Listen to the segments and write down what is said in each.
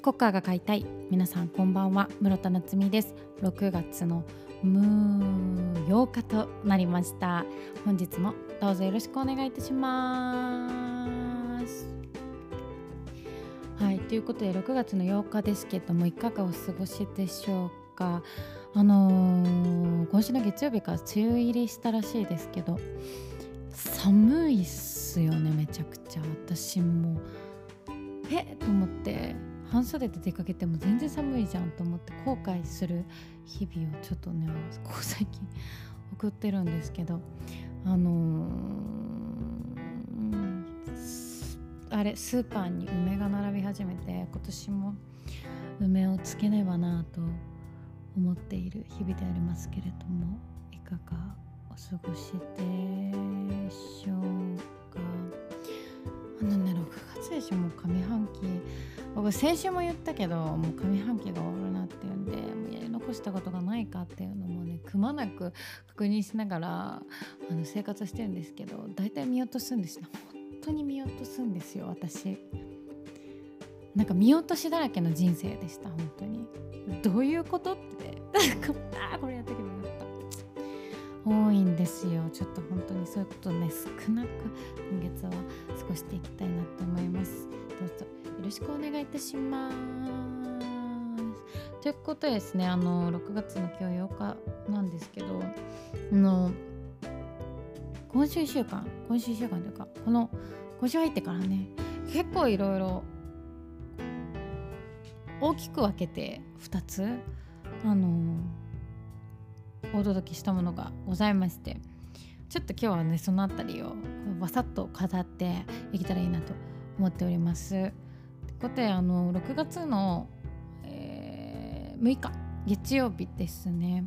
コカが買いたい。皆さんこんばんは。室田夏実です。6月のむ8日となりました。本日もどうぞよろしくお願いいたします。はいということで6月の8日ですけどもいかがお過ごしでしょうか。あのー、今週の月曜日から梅雨入りしたらしいですけど寒いっすよねめちゃくちゃ。私もえっ？と思って。半袖で出かけても全然寒いじゃんと思って後悔する日々をちょっとねここ最近送ってるんですけどあのー、あれスーパーに梅が並び始めて今年も梅をつけねばなと思っている日々でありますけれどもいかがお過ごしでしょうか？あのね6月でしょもう上半期僕先週も言ったけどもう上半期が終わるなっていうんでもうやり残したことがないかっていうのもねくまなく確認しながらあの生活してるんですけど大体見落とすんですよ。本当に見落とすんですよ私なんか見落としだらけの人生でした本当に。どういうことって。あこれった多いんですよちょっと本当にそういうことね少なく今月は過ごしていきたいなと思いますどうぞよろしくお願いいたします。ということでですねあの6月の今日8日なんですけどあの今週1週間今週1週間というかこの今週入ってからね結構いろいろ大きく分けて2つあのお届けしたものがございましてちょっと今日はねその辺りをわさっと語っていけたらいいなと思っております。ことであの6月の、えー、6日月曜日ですね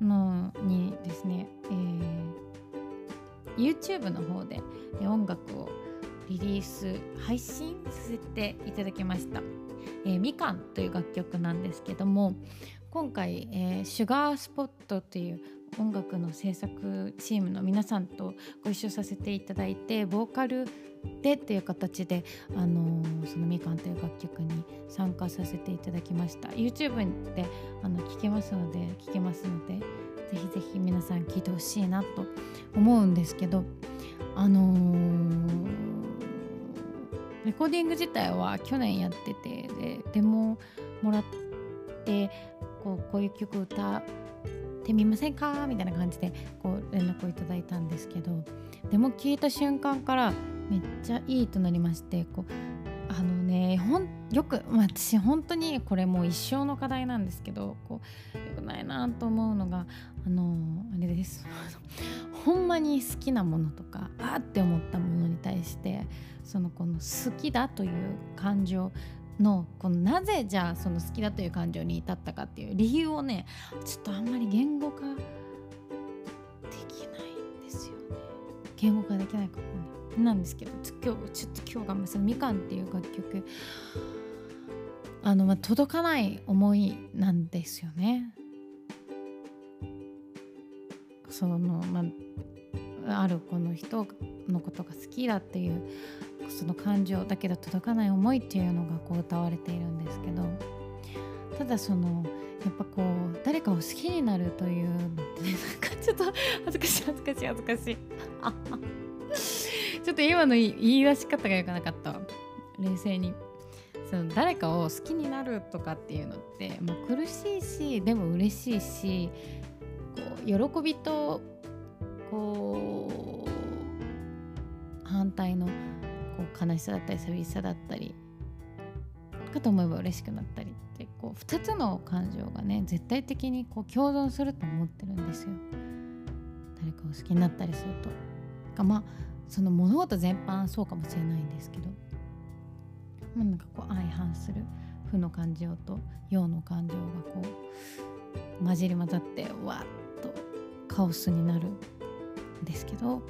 のにですね、えー、YouTube の方で音楽をリリース配信させていただきました「えー、みかん」という楽曲なんですけども今回、えー、シュガースポットという音楽の制作チームの皆さんとご一緒させていただいてボーカルでっていう形で、あのー、そのみかんという楽曲に参加させていただきました。YouTube であの聴けますので聴けますのでぜひぜひ皆さん聴いてほしいなと思うんですけどあのー、レコーディング自体は去年やっててでデモもらってこうこういう曲歌ってみませんか？みたいな感じでこう連絡をいただいたんですけどでも聞いた瞬間からめっちゃいいとなりましてこうあのねほんよく、まあ、私本当にこれもう一生の課題なんですけどこうよくないなと思うのがあのあれです。ほんまに好きなものとかあって思ったものに対してそのこの好きだという感情のこのなぜじゃあその好きだという感情に至ったかっていう理由をねちょっとあんまり言語化できないんですよね。言語化できないかもね。なんですけど今日ちょっと今日がそのみかんっていう楽曲あの、まあ、届かない思いなんですよね。そのまああるこの人のことが好きだっていうその感情だけど届かない思いっていうのがこう歌われているんですけどただそのやっぱこう誰かを好きになるというのってねなんかちょっと恥ずかしい恥ずかしい恥ずかしい。ちょっと今の言い出し方が良くなかった。冷静に。その誰かを好きになるとかっていうのって、まあ、苦しいしでも嬉しいし喜びとこう反対のこう悲しさだったり寂しさだったりかと思えば嬉しくなったりってこう2つの感情がね絶対的にこう共存すると思ってるんですよ。誰かを好きになったりすると。かまあその物事全般そうかもしれないんですけど、まあ、なんかこう相反する負の感情と陽の感情がこう混じり混ざってわっカオスになるんですけど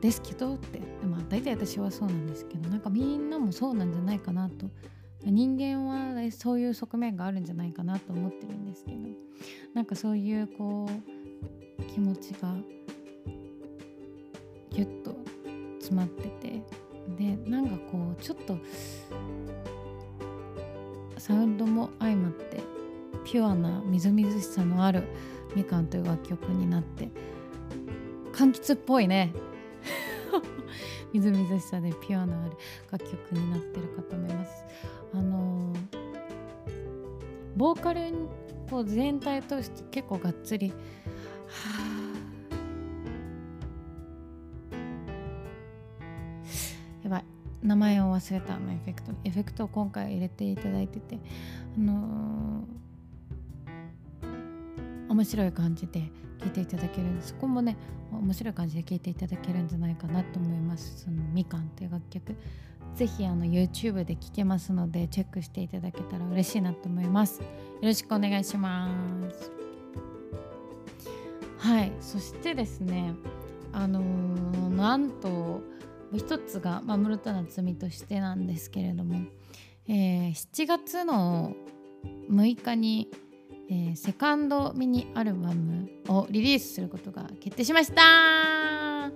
ですけどってまあ大体私はそうなんですけどなんかみんなもそうなんじゃないかなと。人間はそういう側面があるんじゃないかなと思ってるんですけどなんかそういうこう気持ちがギュッと詰まっててでなんかこうちょっとサウンドも相まってピュアなみずみずしさのある「みかん」という楽曲になって柑橘っぽいね。みずみずしさでピュアなある楽曲になってるかと思います。あの、ボーカルこう全体通して結構がっつり。はやばい。名前を忘れた。のエフェクトエフェクトを今回入れていただいてて。あのー、面白い感じで聞いていただけるそこもね面白い感じで聴いていただけるんじゃないかなと思います。そのみかんっていう楽曲。ぜひあの YouTube で聴けますのでチェックしていただけたら嬉しいなと思います。よろしくお願いします。はい。そしてですねあのー、なんと一つが、まあ、室田夏美としてなんですけれども、えー、7月の6日にえー、セカンドミニアルバムをリリースすることが決定しました。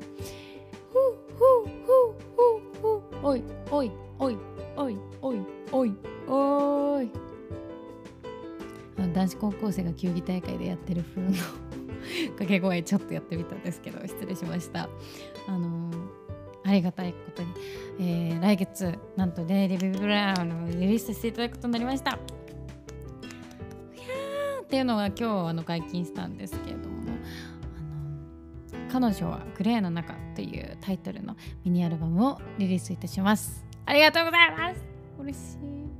おいおいおいおいおいおいおい。男子高校生が球技大会でやってる風の掛け声ちょっとやってみたんですけど失礼しました。あのー、ありがたいことに、えー、来月なんとデイリビブラウンをリリースさせていただくことになりましたっていうのが今日あの解禁したんですけれどもあの彼女はグレーの中というタイトルのミニアルバムをリリースいたします。ありがとうございます。嬉しい、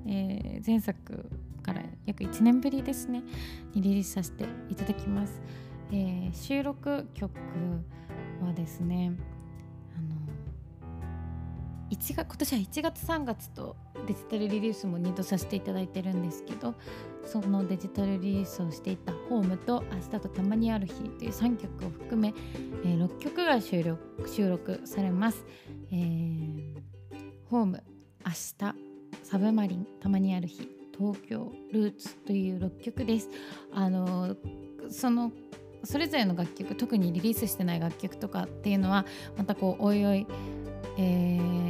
えー、前作から約1年ぶりですねにリリースさせていただきます、えー、収録曲はですね1月今年は1月3月とデジタルリリースも2度させていただいてるんですけどそのデジタルリリースをしていた「ホームと「明日とたまにある日」という3曲を含め、えー、6曲が収録収録されます。えー、ホーム明日サブマリンたまにある日東京ルーツという6曲です。あのそのそれぞれの楽曲特にリリースしてない楽曲とかっていうのはまたこうおいおいえー、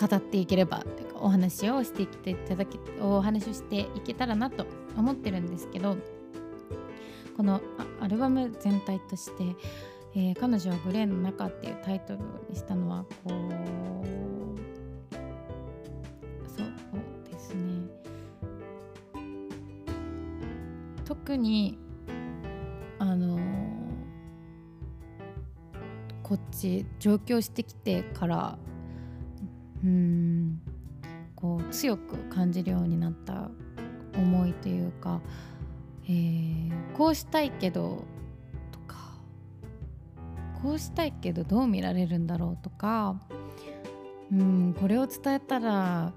語っていければというかお話をしていていただけお話をしていけたらなと思ってるんですけどこのアルバム全体として、えー、彼女はグレーの中っていうタイトルにしたのはこうそうですね。特にあのこっち上京してきてからうん。こう強く感じるようになった思いというか、えー、こうしたいけどとかこうしたいけどどう見られるんだろうとかうんこれを伝えたら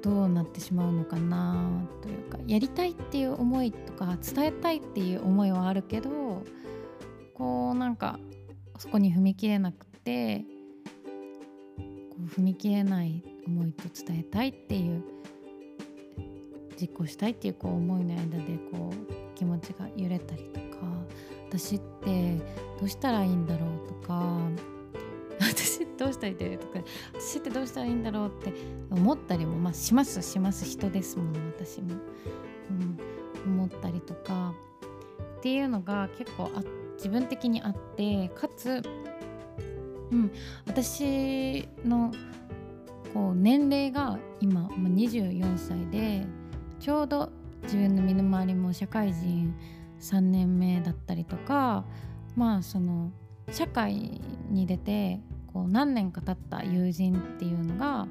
どうなってしまうのかなというかやりたいっていう思いとか伝えたいっていう思いはあるけどこうなんかそこに踏み切れなくて踏み切れない思いと伝えたいっていう実行したいっていうこう思いの間でこう気持ちが揺れたりとか私ってどうしたらいいんだろうとか 私どうしたらいいんだろうとか私ってどうしたらいいんだろうって思ったりも、まあ、しますします人ですもの私も、うん、思ったりとかっていうのが結構あ。自分的にあってかつ、うん、私のこう年齢が今24歳でちょうど自分の身の回りも社会人3年目だったりとかまあその社会に出てこう何年か経った友人っていうのが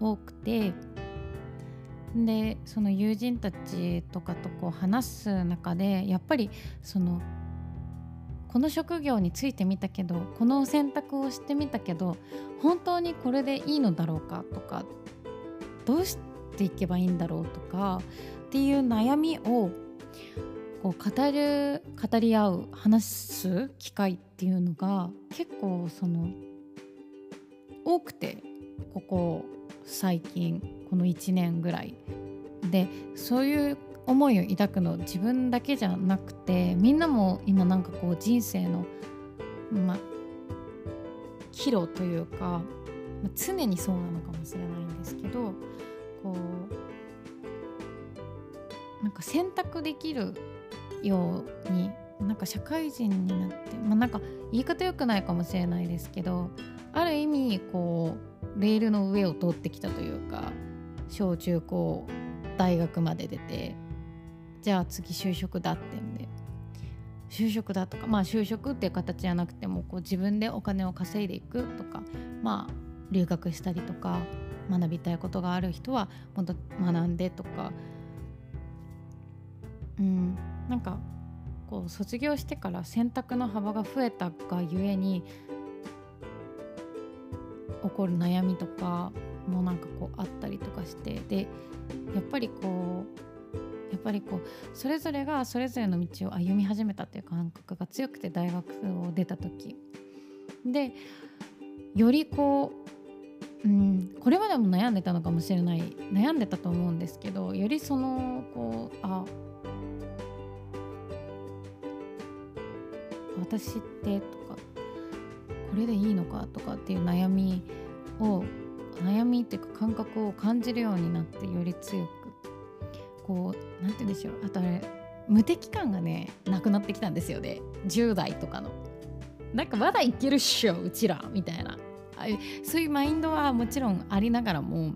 多くてでその友人たちとかとこう話す中でやっぱりそのこの職業についてみたけどこの選択をしてみたけど本当にこれでいいのだろうかとかどうしていけばいいんだろうとかっていう悩みをこう語る語り合う話す機会っていうのが結構その多くてここ最近この1年ぐらい。でそういう思いを抱くの自分だけじゃなくてみんなも今なんかこう人生のま岐路というかま、常にそうなのかもしれないんですけどこうなんか選択できるようになんか社会人になってまなんか言い方良くないかもしれないですけどある意味こうレールの上を通ってきたというか小中高大学まで出てじゃあ次就職だってんで。就職だとかまあ就職っていう形じゃなくてもこう自分でお金を稼いでいくとかまあ留学したりとか学びたいことがある人はもっと学んでとか。うんなんかこう卒業してから選択の幅が増えたがゆえに起こる悩みとかもなんかこうあったりとかしてでやっぱりこうやっぱりこうそれぞれがそれぞれの道を歩み始めたっていう感覚が強くて大学を出た時。でよりこう、うん、これまでも悩んでたのかもしれない悩んでたと思うんですけどよりそのこうあ私ってとかこれでいいのかとかっていう悩みを悩みっていうか感覚を感じるようになってより強くこう何て言うんでしょう。あとあれ無敵感がねなくなってきたんですよね。10代とかの。なんかまだいけるっしょうちらみたいな。あそういうマインドはもちろんありながらも、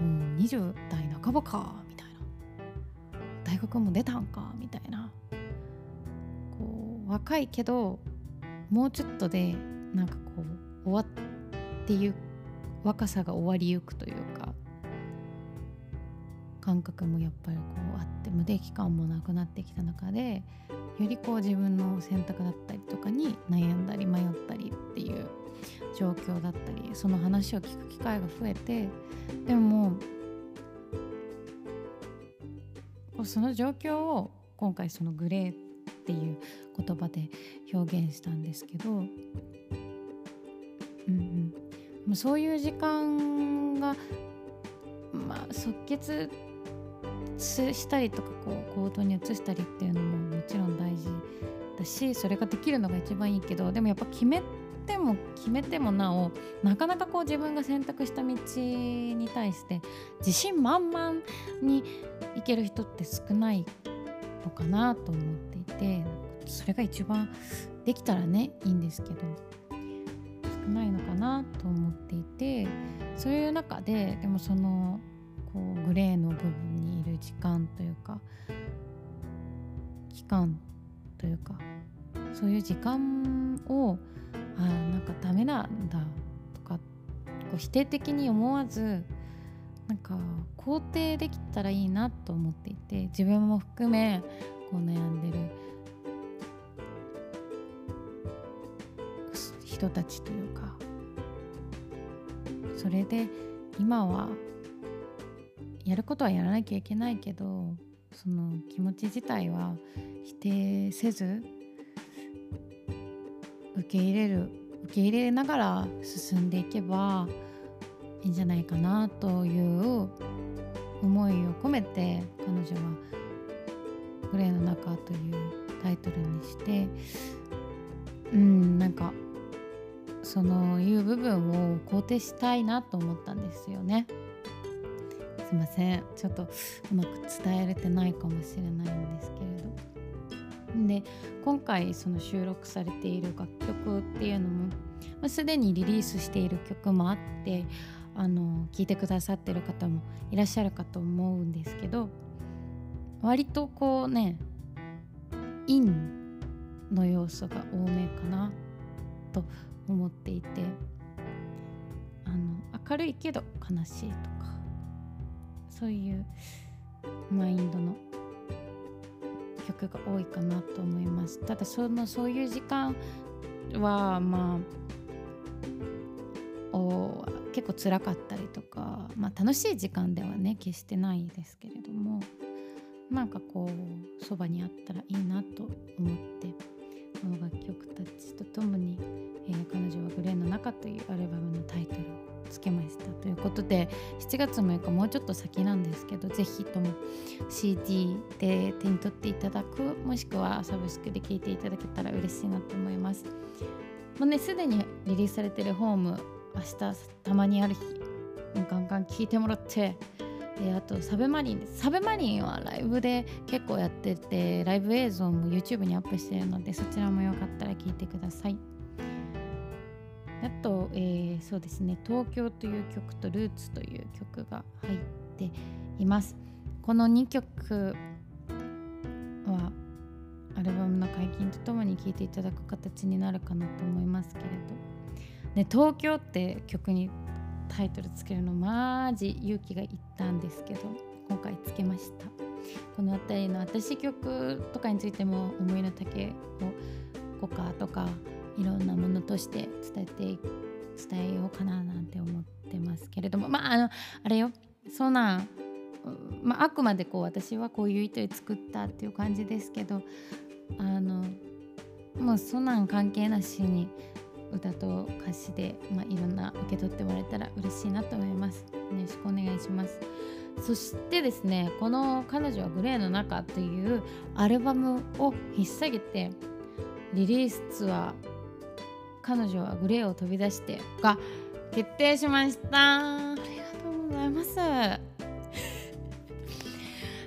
うん、20代半ばかみたいな。大学も出たんかみたいな。こう若いけどもうちょっとでなんかこう終わっていう若さが終わりゆくというか。感覚もやっぱりこうあって無敵感もなくなってきた中でよりこう自分の選択だったりとかに悩んだり迷ったりっていう状況だったりその話を聞く機会が増えてでもその状況を今回そのグレーっていう言葉で表現したんですけど、うんうん、そういう時間が、まあ、即決したりとかこう行動に移したりっていうのももちろん大事だしそれができるのが一番いいけどでもやっぱ決めても決めてもなおなかなかこう自分が選択した道に対して自信満々にいける人って少ないのかなと思っていてそれが一番できたらねいいんですけど。少ないのかなと思っていてそういう中ででもそのこうグレーの部分時間というか期間というかそういう時間をあなんかダメなんだとかこう否定的に思わずなんか肯定できたらいいなと思っていて自分も含めこう悩んでる人たちというかそれで今はやることはやらなきゃいけないけどその気持ち自体は否定せず受け入れる受け入れながら進んでいけばいいんじゃないかなという思いを込めて彼女は「グレーの中」というタイトルにしてうんなんかそのいう部分を肯定したいなと思ったんですよね。すいませんちょっとうまく伝えれてないかもしれないんですけれど。で今回その収録されている楽曲っていうのも、まあ、すでにリリースしている曲もあってあの聞いてくださってる方もいらっしゃるかと思うんですけど割とこうね陰の要素が多めかなと思っていてあの明るいけど悲しいとそういうマインドの曲が多いかなと思いますただそのそういう時間はまあお結構辛かったりとか、まあ、楽しい時間ではね決してないですけれどもなんかこうそばにあったらいいなと思ってこの楽曲たちとともに、えー、彼女はグレーの中というアルバムのタイトルをつけました。ことで7月6日もうちょっと先なんですけどぜひとも CD で手に取っていただくもしくはサブスクで聴いていただけたら嬉しいなと思います。もうねすでにリリースされてるホーム明日たまにある日ガンガン聴いてもらってであとサブマリンですサブマリンはライブで結構やっててライブ映像も YouTube にアップしてるのでそちらもよかったら聞いてください。あと、えー、そうですね「東京」という曲と「ルーツ」という曲が入っています。この2曲はアルバムの解禁とともに聴いていただく形になるかなと思いますけれど、ね、東京って曲にタイトルつけるのマジ勇気がいったんですけど今回つけました。この辺りの私曲とかについても思いの丈を語歌とかいろんなものとして伝えて伝えようかななんて思ってますけれどもまああのあれよそんなんまあ、あくまでこう私はこういう意図で作ったっていう感じですけどあのもうそんなん関係なしに歌と歌詞で、まあ、いろんな受け取ってもらえたら嬉しいなと思います。よろしくお願いします。そしてですねこの「彼女はグレーの中」というアルバムを引っ提げてリリースツアー「彼女はグレーを飛び出して」が決定しました。ありがとうございます。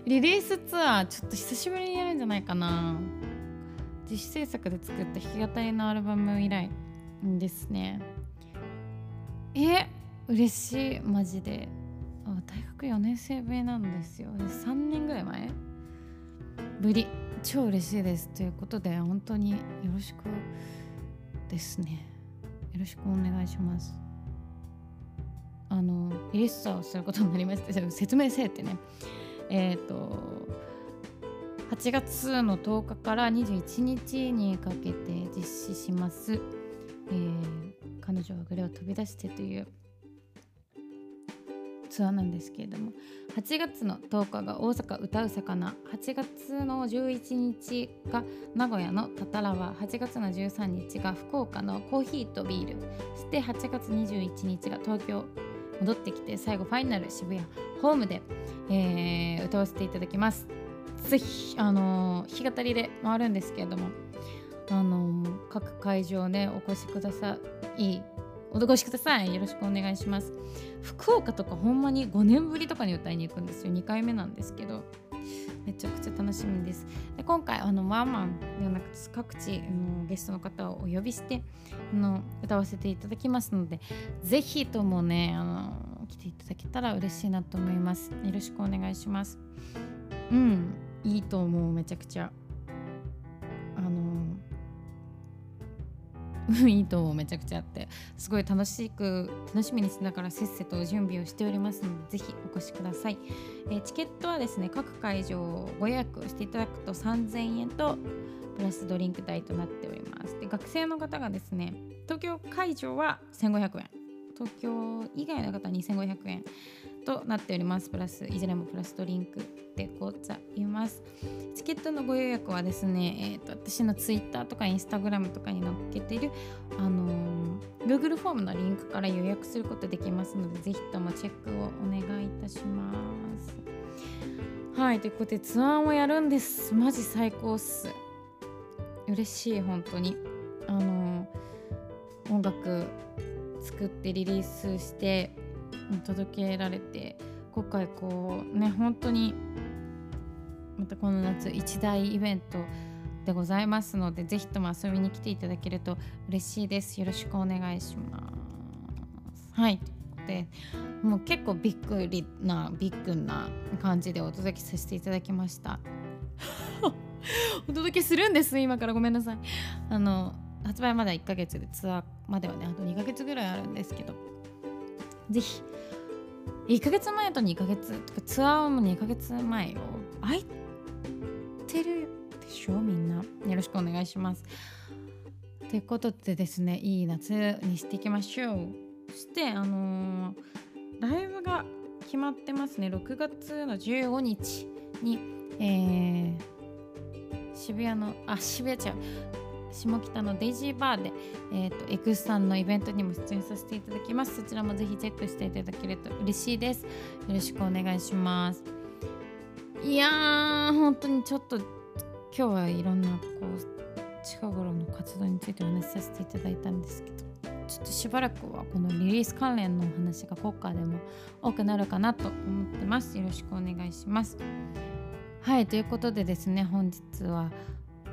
リリースツアーちょっと久しぶりにやるんじゃないかな。自主制作で作った弾き語りのアルバム以来ですね。え嬉しいマジで。大学4年生ぶりなんですよ。3年ぐらい前？ぶり。超嬉しいです。ということで本当によろしくですね。よろしくお願いします。あのリリーをすることになりまして説明せえってね。えっ、ー、と8月の10日から21日にかけて実施します。えー、彼女はグレを飛び出してというツアーなんですけれども8月の10日が大阪歌う魚8月の11日が名古屋のタタラワ8月の13日が福岡のコーヒーとビールそして8月21日が東京戻ってきて最後ファイナル渋谷ホームで、えー、歌わせていただきます。ぜひあのー、弾き語りで回るんですけれどもあの各会場ねお越しください。お越しください。よろしくお願いします。福岡とかほんまに5年ぶりとかに歌いに行くんですよ。2回目なんですけど。めちゃくちゃ楽しみです。で今回あのワンマンではなく各地のゲストの方をお呼びしてあの歌わせていただきますのでぜひともねあの来ていただけたら嬉しいなと思います。よろしくお願いします。うん。いいと思う。めちゃくちゃ。いいと思うめちゃくちゃあってすごい楽しく楽しみにしながらせっせと準備をしておりますのでぜひお越しください、えー、チケットはですね各会場ご予約していただくと3000円とプラスドリンク代となっております。で学生の方がですね東京会場は1500円。東京以外の方は2500円。となっております。プラスいずれもプラスドリンクでございます。チケットのご予約はですね、えーと、私の Twitter とか Instagram とかに載っけている、あのー、Google フォームのリンクから予約することできますのでぜひともチェックをお願いいたします。はいということでツアーもやるんです。マジ最高っす。嬉しい本当に。あのー、音楽作ってリリースして届けられて今回こうね本当にまたこの夏一大イベントでございますのでぜひとも遊びに来ていただけると嬉しいです。よろしくお願いします。はい。でもう結構びっくりなビッグな感じでお届けさせていただきました。お届けするんです今から。ごめんなさい。あの発売まだ1ヶ月でツアーまではねあと2ヶ月ぐらいあるんですけど。ぜひ。1ヶ月前と2ヶ月ツアーも2ヶ月前よ空いてるでしょみんな。よろしくお願いします。ということでですねいい夏にしていきましょう。そしてあのー、ライブが決まってますね。6月の15日に、えー、渋谷のあ渋谷違う。下北のデイジーバーで、えーと、エクスさんのイベントにも出演させていただきます。そちらもぜひチェックしていただけると嬉しいです。よろしくお願いします。いやー本当にちょっと今日はいろんなこう近頃の活動についてお話しさせていただいたんですけどちょっとしばらくはこのリリース関連のお話が国家でも多くなるかなと思ってます。よろしくお願いします。はいということでですね本日は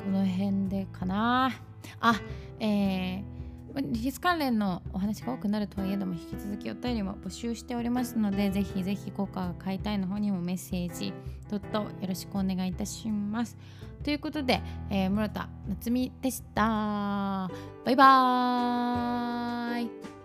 この辺でかな。あえーリリース関連のお話が多くなるとはいえども引き続きお便りも募集しておりますのでぜひぜひ効果が買いたいの方にもメッセージどっとよろしくお願いいたします。ということで、えー、室田夏美でした。バイバーイ。